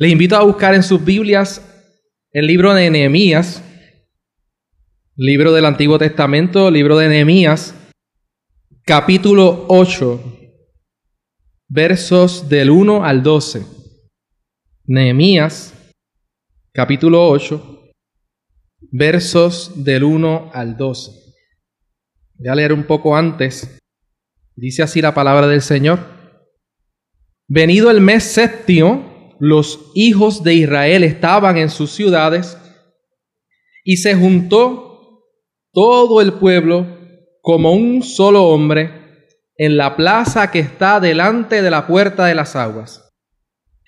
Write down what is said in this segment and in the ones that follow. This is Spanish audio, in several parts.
Les invito a buscar en sus Biblias el libro de Nehemías, libro del Antiguo Testamento, libro de Nehemías, capítulo 8, versos del 1 al 12. Nehemías, capítulo 8, versos del 1 al 12. Voy a leer un poco antes. Dice así la palabra del Señor. Venido el mes séptimo, los hijos de Israel estaban en sus ciudades y se juntó todo el pueblo como un solo hombre en la plaza que está delante de la puerta de las aguas.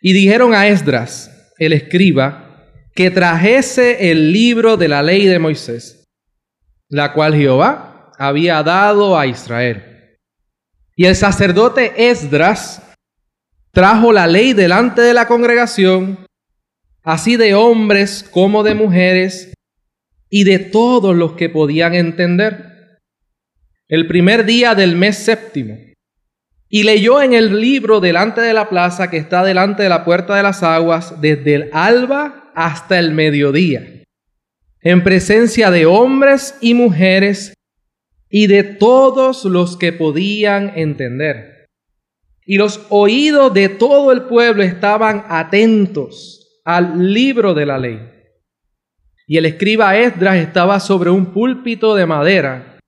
Y dijeron a Esdras, el escriba, que trajese el libro de la ley de Moisés, la cual Jehová había dado a Israel. Y el sacerdote Esdras trajo la ley delante de la congregación, así de hombres como de mujeres, y de todos los que podían entender. El primer día del mes séptimo. Y leyó en el libro delante de la plaza que está delante de la puerta de las aguas, desde el alba hasta el mediodía, en presencia de hombres y mujeres y de todos los que podían entender. Y los oídos de todo el pueblo estaban atentos al libro de la ley. Y el escriba Esdras estaba sobre un púlpito de madera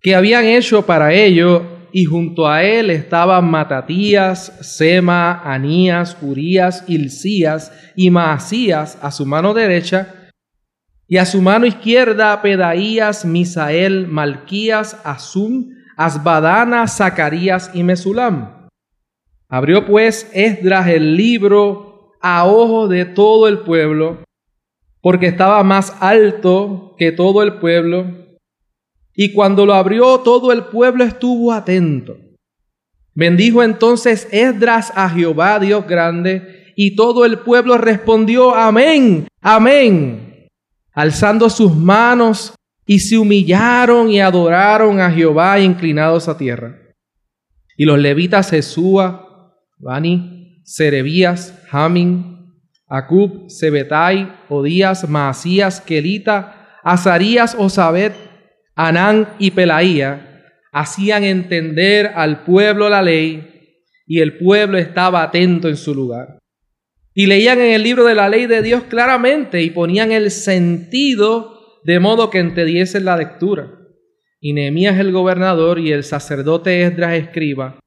que habían hecho para ello, y junto a él estaban Matatías, Sema, Anías, Urías, Hilcías y Maasías a su mano derecha, y a su mano izquierda Pedaías, Misael, Malquías, Azum, Asbadana, Zacarías y Mesulam. Abrió pues Esdras el libro a ojo de todo el pueblo, porque estaba más alto que todo el pueblo. Y cuando lo abrió, todo el pueblo estuvo atento. Bendijo entonces Esdras a Jehová, Dios grande, y todo el pueblo respondió, amén, amén, alzando sus manos y se humillaron y adoraron a Jehová inclinados a tierra. Y los levitas Jesúa, Bani, Serebías, Hamin, Acub, Sebetai, Odías, Maasías, Kelita, Azarías, Osabet, Anán y Pelaía hacían entender al pueblo la ley y el pueblo estaba atento en su lugar. Y leían en el libro de la ley de Dios claramente y ponían el sentido de modo que entendiesen la lectura. Y Nehemías el gobernador y el sacerdote Esdras escriba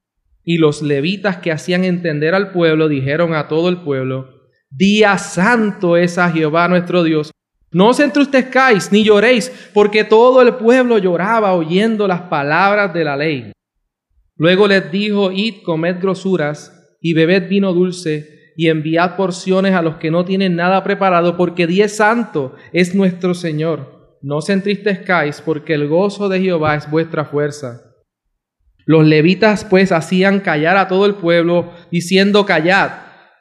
y los levitas que hacían entender al pueblo dijeron a todo el pueblo, Día santo es a Jehová nuestro Dios. No os entristezcáis ni lloréis, porque todo el pueblo lloraba oyendo las palabras de la ley. Luego les dijo, Id, comed grosuras y bebed vino dulce y enviad porciones a los que no tienen nada preparado, porque día santo es nuestro Señor. No os entristezcáis, porque el gozo de Jehová es vuestra fuerza. Los levitas pues hacían callar a todo el pueblo, diciendo, callad,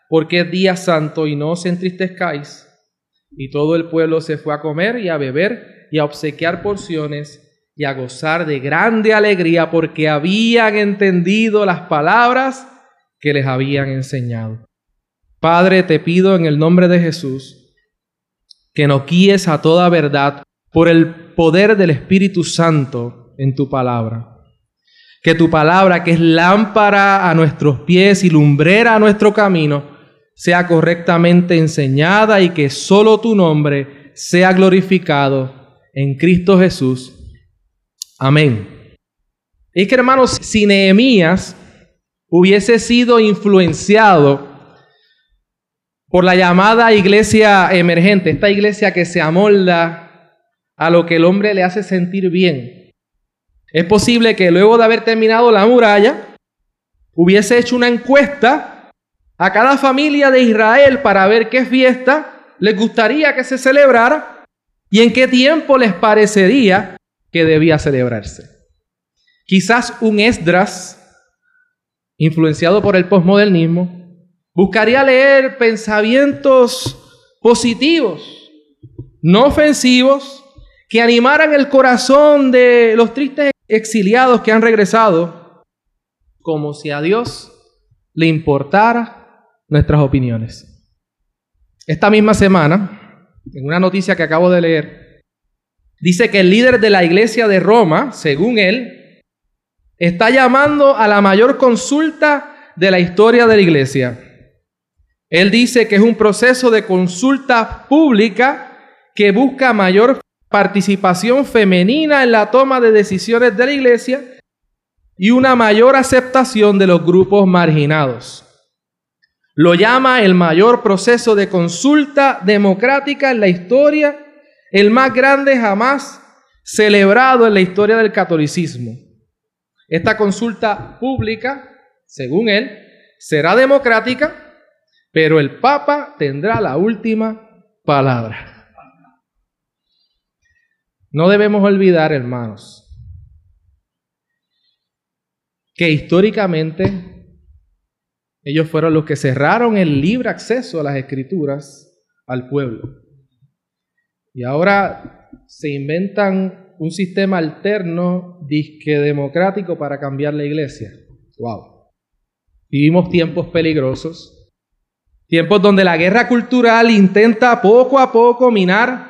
porque es día santo y no os entristezcáis. Y todo el pueblo se fue a comer y a beber y a obsequiar porciones y a gozar de grande alegría porque habían entendido las palabras que les habían enseñado. Padre, te pido en el nombre de Jesús que nos guíes a toda verdad por el poder del Espíritu Santo en tu palabra. Que tu palabra, que es lámpara a nuestros pies y lumbrera a nuestro camino, sea correctamente enseñada y que solo tu nombre sea glorificado en Cristo Jesús. Amén. Es que hermanos, si Nehemías hubiese sido influenciado por la llamada iglesia emergente, esta iglesia que se amolda a lo que el hombre le hace sentir bien, es posible que luego de haber terminado la muralla, hubiese hecho una encuesta a cada familia de Israel para ver qué fiesta les gustaría que se celebrara y en qué tiempo les parecería que debía celebrarse. Quizás un Esdras, influenciado por el posmodernismo, buscaría leer pensamientos positivos, no ofensivos, que animaran el corazón de los tristes exiliados que han regresado, como si a Dios le importara nuestras opiniones. esta misma semana, en una noticia que acabo de leer, dice que el líder de la iglesia de Roma, según él, está llamando a la mayor consulta de la historia de la iglesia. Él dice que es un proceso de consulta pública que busca mayor participación femenina en la toma de decisiones de la iglesia y una mayor aceptación de los grupos marginados. Lo llama el mayor proceso de consulta democrática en la historia, el más grande jamás celebrado en la historia del catolicismo. Esta consulta pública, según él, será democrática, pero el Papa tendrá la última palabra. No debemos olvidar, hermanos, que históricamente ellos fueron los que cerraron el libre acceso a las escrituras al pueblo. Y ahora se inventan un sistema alterno, disque democrático, para cambiar la iglesia. ¡Wow! Vivimos tiempos peligrosos, tiempos donde la guerra cultural intenta poco a poco minar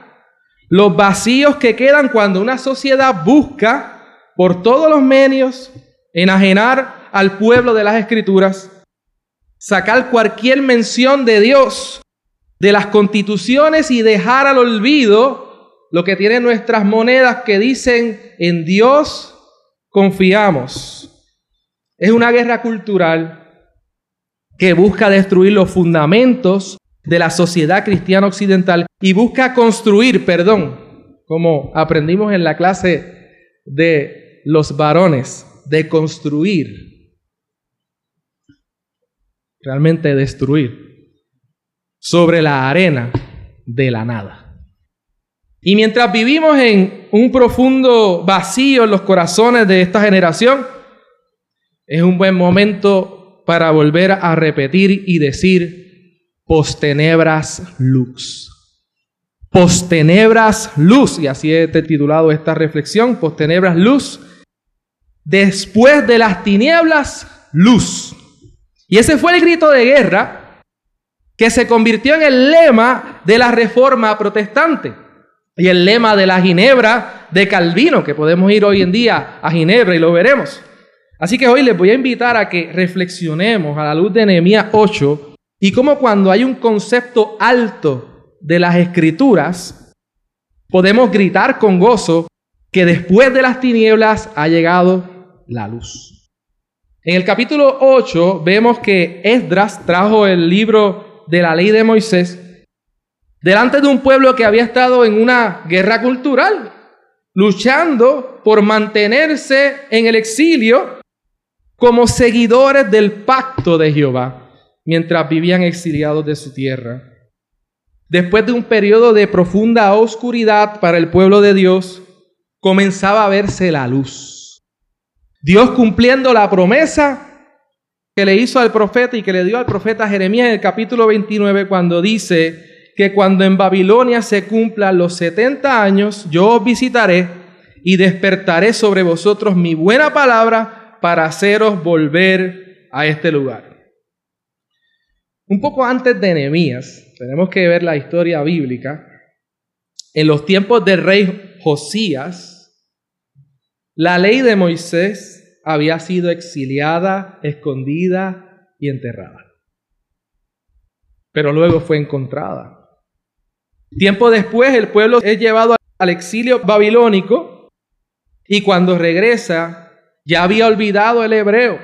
los vacíos que quedan cuando una sociedad busca por todos los medios enajenar al pueblo de las escrituras sacar cualquier mención de Dios de las constituciones y dejar al olvido lo que tienen nuestras monedas que dicen en Dios confiamos. Es una guerra cultural que busca destruir los fundamentos de la sociedad cristiana occidental y busca construir, perdón, como aprendimos en la clase de los varones, de construir realmente destruir, sobre la arena de la nada. Y mientras vivimos en un profundo vacío en los corazones de esta generación, es un buen momento para volver a repetir y decir postenebras lux. Postenebras luz, y así he titulado esta reflexión, postenebras luz. Después de las tinieblas, luz. Y ese fue el grito de guerra que se convirtió en el lema de la reforma protestante y el lema de la Ginebra de Calvino, que podemos ir hoy en día a Ginebra y lo veremos. Así que hoy les voy a invitar a que reflexionemos a la luz de Nehemías 8 y cómo cuando hay un concepto alto de las escrituras, podemos gritar con gozo que después de las tinieblas ha llegado la luz. En el capítulo 8 vemos que Esdras trajo el libro de la ley de Moisés delante de un pueblo que había estado en una guerra cultural, luchando por mantenerse en el exilio como seguidores del pacto de Jehová, mientras vivían exiliados de su tierra. Después de un periodo de profunda oscuridad para el pueblo de Dios, comenzaba a verse la luz. Dios cumpliendo la promesa que le hizo al profeta y que le dio al profeta Jeremías en el capítulo 29 cuando dice que cuando en Babilonia se cumplan los 70 años, yo os visitaré y despertaré sobre vosotros mi buena palabra para haceros volver a este lugar. Un poco antes de Nehemías, tenemos que ver la historia bíblica. En los tiempos del rey Josías, la ley de Moisés había sido exiliada, escondida y enterrada. Pero luego fue encontrada. Tiempo después el pueblo es llevado al exilio babilónico y cuando regresa ya había olvidado el hebreo.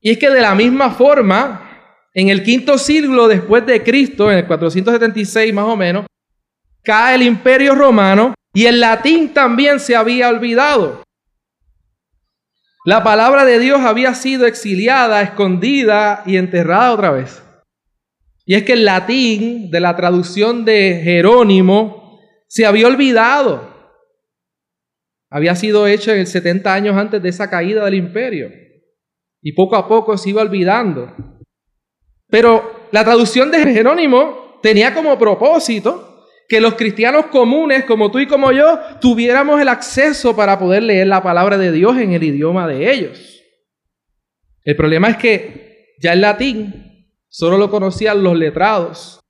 Y es que de la misma forma, en el quinto siglo después de Cristo, en el 476 más o menos, cae el imperio romano y el latín también se había olvidado. La palabra de Dios había sido exiliada, escondida y enterrada otra vez. Y es que el latín de la traducción de Jerónimo se había olvidado. Había sido hecho en el 70 años antes de esa caída del imperio. Y poco a poco se iba olvidando. Pero la traducción de Jerónimo tenía como propósito que los cristianos comunes, como tú y como yo, tuviéramos el acceso para poder leer la palabra de Dios en el idioma de ellos. El problema es que ya el latín solo lo conocían los letrados.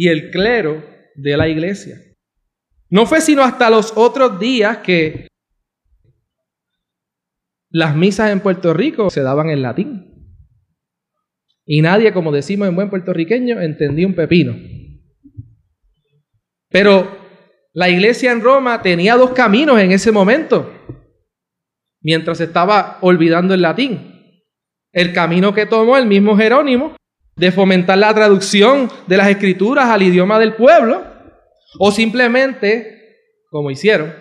y el clero de la iglesia. No fue sino hasta los otros días que las misas en Puerto Rico se daban en latín. Y nadie, como decimos en buen puertorriqueño, entendía un pepino. Pero la iglesia en Roma tenía dos caminos en ese momento, mientras estaba olvidando el latín. El camino que tomó el mismo Jerónimo de fomentar la traducción de las escrituras al idioma del pueblo, o simplemente, como hicieron,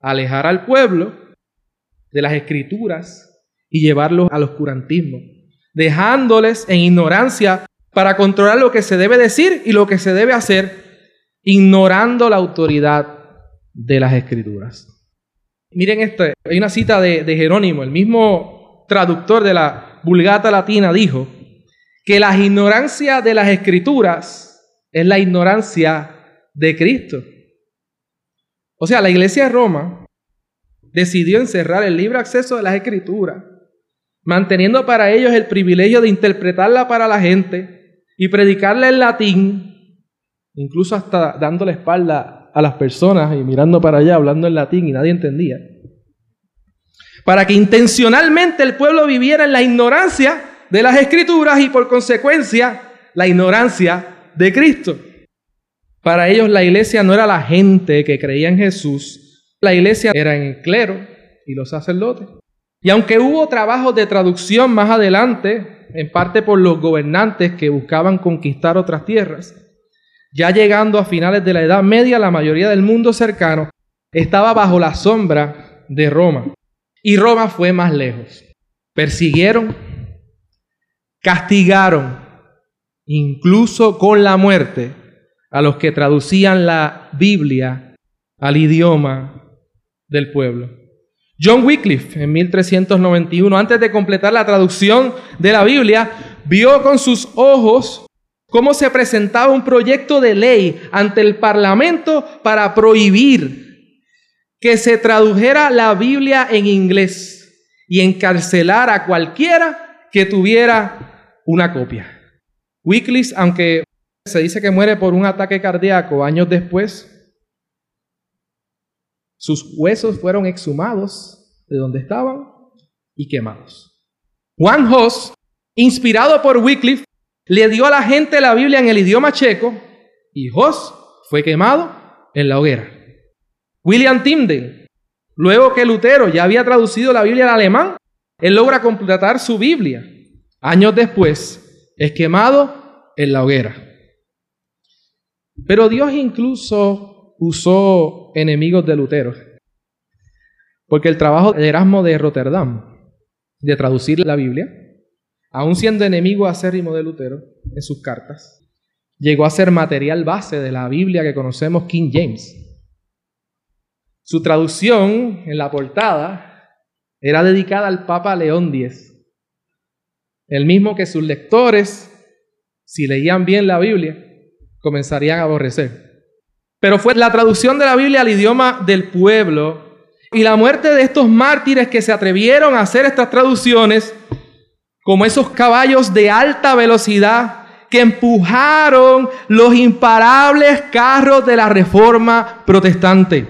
alejar al pueblo de las escrituras y llevarlos al oscurantismo dejándoles en ignorancia para controlar lo que se debe decir y lo que se debe hacer, ignorando la autoridad de las escrituras. Miren esto, hay una cita de, de Jerónimo, el mismo traductor de la Vulgata Latina dijo que la ignorancia de las escrituras es la ignorancia de Cristo. O sea, la iglesia de Roma decidió encerrar el libre acceso de las escrituras manteniendo para ellos el privilegio de interpretarla para la gente y predicarla en latín, incluso hasta dando la espalda a las personas y mirando para allá, hablando en latín y nadie entendía, para que intencionalmente el pueblo viviera en la ignorancia de las escrituras y por consecuencia la ignorancia de Cristo. Para ellos la iglesia no era la gente que creía en Jesús, la iglesia era el clero y los sacerdotes. Y aunque hubo trabajos de traducción más adelante, en parte por los gobernantes que buscaban conquistar otras tierras, ya llegando a finales de la Edad Media, la mayoría del mundo cercano estaba bajo la sombra de Roma. Y Roma fue más lejos. Persiguieron, castigaron, incluso con la muerte, a los que traducían la Biblia al idioma del pueblo. John Wycliffe, en 1391, antes de completar la traducción de la Biblia, vio con sus ojos cómo se presentaba un proyecto de ley ante el Parlamento para prohibir que se tradujera la Biblia en inglés y encarcelar a cualquiera que tuviera una copia. Wycliffe, aunque se dice que muere por un ataque cardíaco años después, sus huesos fueron exhumados de donde estaban y quemados. Juan Hoss, inspirado por Wycliffe, le dio a la gente la Biblia en el idioma checo y Hoss fue quemado en la hoguera. William Tyndale, luego que Lutero ya había traducido la Biblia al alemán, él logra completar su Biblia. Años después, es quemado en la hoguera. Pero Dios incluso usó enemigos de Lutero. Porque el trabajo de Erasmo de Rotterdam, de traducir la Biblia, aun siendo enemigo acérrimo de Lutero en sus cartas, llegó a ser material base de la Biblia que conocemos King James. Su traducción en la portada era dedicada al Papa León X, el mismo que sus lectores, si leían bien la Biblia, comenzarían a aborrecer. Pero fue la traducción de la Biblia al idioma del pueblo y la muerte de estos mártires que se atrevieron a hacer estas traducciones, como esos caballos de alta velocidad que empujaron los imparables carros de la reforma protestante.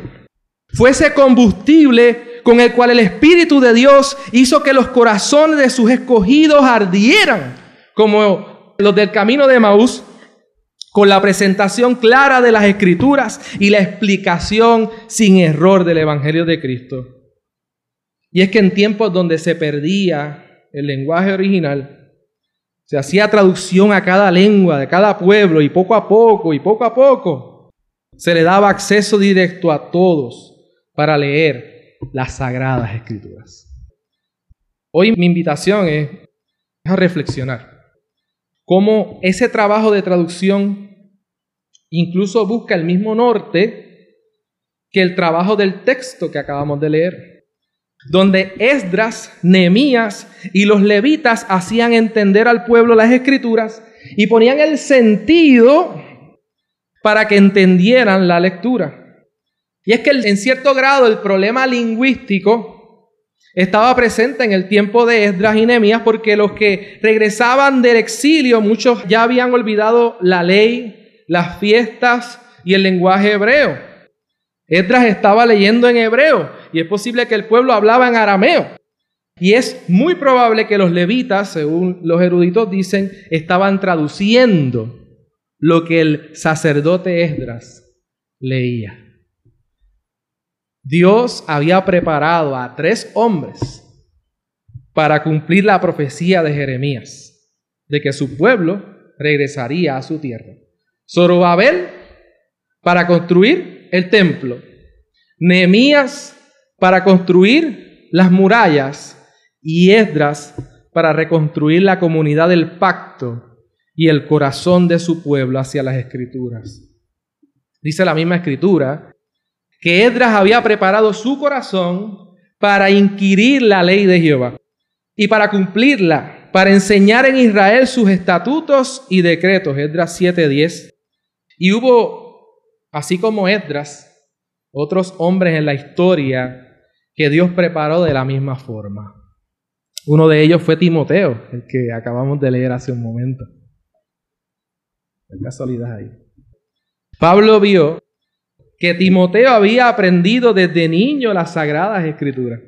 Fue ese combustible con el cual el Espíritu de Dios hizo que los corazones de sus escogidos ardieran, como los del camino de Maús, con la presentación clara de las escrituras y la explicación sin error del Evangelio de Cristo. Y es que en tiempos donde se perdía el lenguaje original, se hacía traducción a cada lengua de cada pueblo y poco a poco y poco a poco se le daba acceso directo a todos para leer las sagradas escrituras. Hoy mi invitación es a reflexionar cómo ese trabajo de traducción Incluso busca el mismo norte que el trabajo del texto que acabamos de leer, donde Esdras, Nehemías y los levitas hacían entender al pueblo las escrituras y ponían el sentido para que entendieran la lectura. Y es que en cierto grado el problema lingüístico estaba presente en el tiempo de Esdras y Nehemías porque los que regresaban del exilio, muchos ya habían olvidado la ley, las fiestas y el lenguaje hebreo. Esdras estaba leyendo en hebreo y es posible que el pueblo hablaba en arameo. Y es muy probable que los levitas, según los eruditos dicen, estaban traduciendo lo que el sacerdote Esdras leía. Dios había preparado a tres hombres para cumplir la profecía de Jeremías, de que su pueblo regresaría a su tierra. Zorobabel para construir el templo, Nehemías para construir las murallas y Esdras para reconstruir la comunidad del pacto y el corazón de su pueblo hacia las escrituras. Dice la misma escritura que Esdras había preparado su corazón para inquirir la ley de Jehová y para cumplirla, para enseñar en Israel sus estatutos y decretos. Esdras 7:10. Y hubo, así como Esdras, otros hombres en la historia que Dios preparó de la misma forma. Uno de ellos fue Timoteo, el que acabamos de leer hace un momento. Es casualidad ahí. Pablo vio que Timoteo había aprendido desde niño las sagradas escrituras.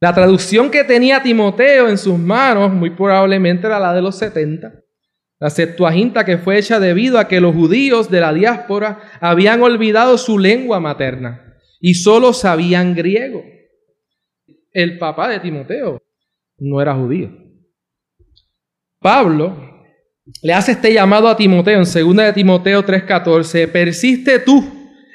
La traducción que tenía Timoteo en sus manos muy probablemente era la de los 70. La Septuaginta que fue hecha debido a que los judíos de la diáspora habían olvidado su lengua materna y solo sabían griego. El papá de Timoteo no era judío. Pablo le hace este llamado a Timoteo en 2 de Timoteo 3:14, persiste tú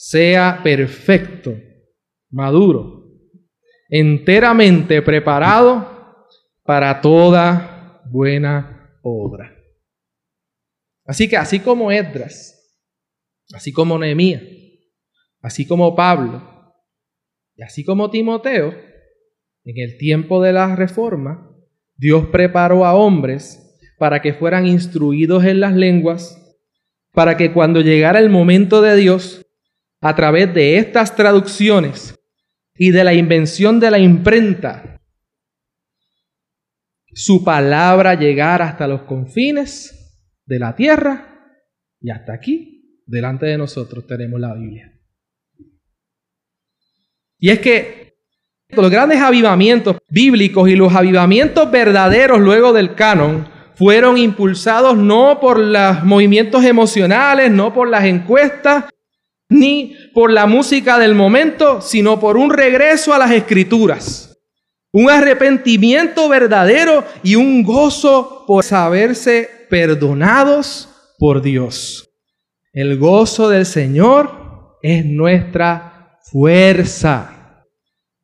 sea perfecto, maduro, enteramente preparado para toda buena obra. Así que así como Esdras, así como Nehemías, así como Pablo y así como Timoteo, en el tiempo de la reforma, Dios preparó a hombres para que fueran instruidos en las lenguas, para que cuando llegara el momento de Dios, a través de estas traducciones y de la invención de la imprenta, su palabra llegara hasta los confines de la tierra y hasta aquí, delante de nosotros tenemos la Biblia. Y es que los grandes avivamientos bíblicos y los avivamientos verdaderos luego del canon fueron impulsados no por los movimientos emocionales, no por las encuestas, ni por la música del momento, sino por un regreso a las escrituras. Un arrepentimiento verdadero y un gozo por saberse perdonados por Dios. El gozo del Señor es nuestra fuerza.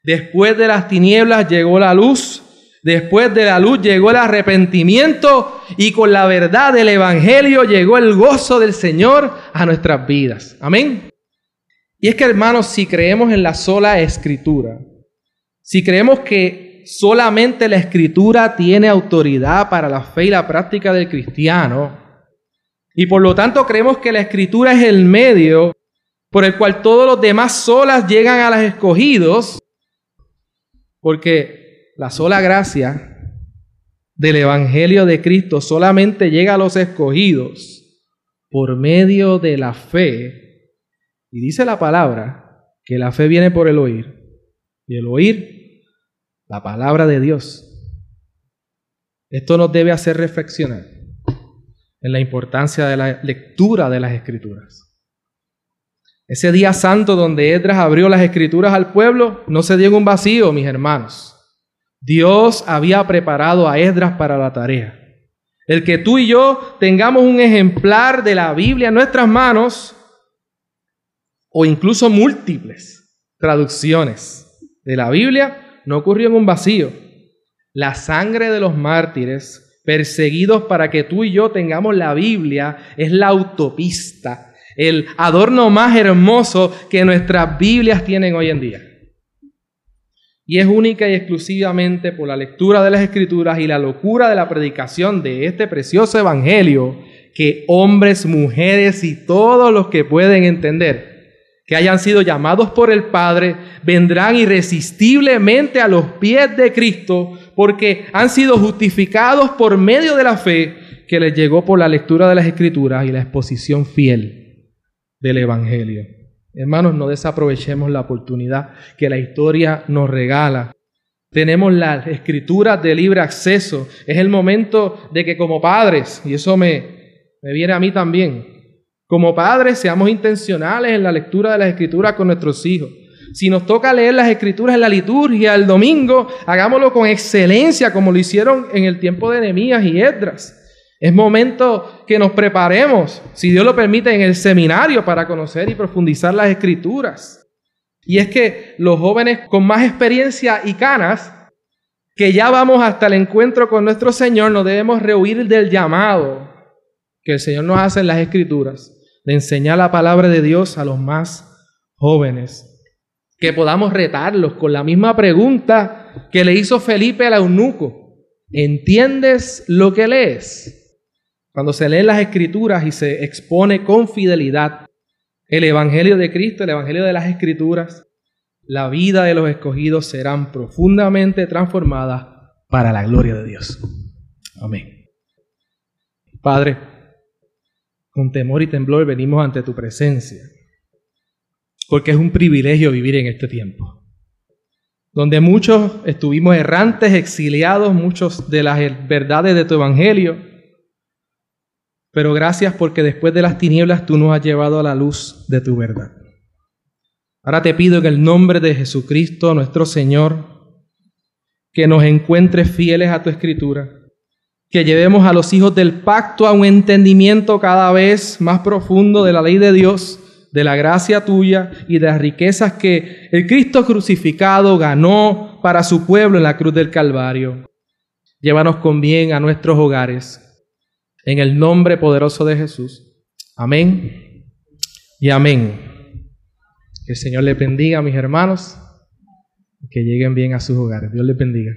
Después de las tinieblas llegó la luz. Después de la luz llegó el arrepentimiento y con la verdad del Evangelio llegó el gozo del Señor a nuestras vidas. Amén. Y es que hermanos, si creemos en la sola escritura, si creemos que solamente la escritura tiene autoridad para la fe y la práctica del cristiano, y por lo tanto creemos que la escritura es el medio por el cual todos los demás solas llegan a los escogidos, porque la sola gracia del Evangelio de Cristo solamente llega a los escogidos por medio de la fe. Y dice la palabra que la fe viene por el oír. Y el oír la palabra de Dios. Esto nos debe hacer reflexionar en la importancia de la lectura de las escrituras. Ese día santo donde Edras abrió las escrituras al pueblo no se dio en un vacío, mis hermanos. Dios había preparado a Esdras para la tarea. El que tú y yo tengamos un ejemplar de la Biblia en nuestras manos o incluso múltiples traducciones de la Biblia no ocurrió en un vacío. La sangre de los mártires perseguidos para que tú y yo tengamos la Biblia es la autopista el adorno más hermoso que nuestras Biblias tienen hoy en día. Y es única y exclusivamente por la lectura de las Escrituras y la locura de la predicación de este precioso Evangelio que hombres, mujeres y todos los que pueden entender que hayan sido llamados por el Padre vendrán irresistiblemente a los pies de Cristo porque han sido justificados por medio de la fe que les llegó por la lectura de las Escrituras y la exposición fiel del Evangelio. Hermanos, no desaprovechemos la oportunidad que la historia nos regala. Tenemos las escrituras de libre acceso. Es el momento de que como padres, y eso me, me viene a mí también, como padres seamos intencionales en la lectura de las escrituras con nuestros hijos. Si nos toca leer las escrituras en la liturgia el domingo, hagámoslo con excelencia como lo hicieron en el tiempo de Nehemías y Edras. Es momento que nos preparemos, si Dios lo permite, en el seminario para conocer y profundizar las escrituras. Y es que los jóvenes con más experiencia y canas, que ya vamos hasta el encuentro con nuestro Señor, no debemos rehuir del llamado que el Señor nos hace en las escrituras, de enseñar la palabra de Dios a los más jóvenes. Que podamos retarlos con la misma pregunta que le hizo Felipe al eunuco. ¿Entiendes lo que lees? Cuando se leen las escrituras y se expone con fidelidad el Evangelio de Cristo, el Evangelio de las escrituras, la vida de los escogidos serán profundamente transformadas para la gloria de Dios. Amén. Padre, con temor y temblor venimos ante tu presencia, porque es un privilegio vivir en este tiempo, donde muchos estuvimos errantes, exiliados, muchos de las verdades de tu Evangelio, pero gracias porque después de las tinieblas tú nos has llevado a la luz de tu verdad. Ahora te pido en el nombre de Jesucristo, nuestro Señor, que nos encuentres fieles a tu escritura, que llevemos a los hijos del pacto a un entendimiento cada vez más profundo de la ley de Dios, de la gracia tuya y de las riquezas que el Cristo crucificado ganó para su pueblo en la cruz del Calvario. Llévanos con bien a nuestros hogares en el nombre poderoso de Jesús. Amén y amén. Que el Señor le bendiga a mis hermanos. Que lleguen bien a sus hogares. Dios les bendiga.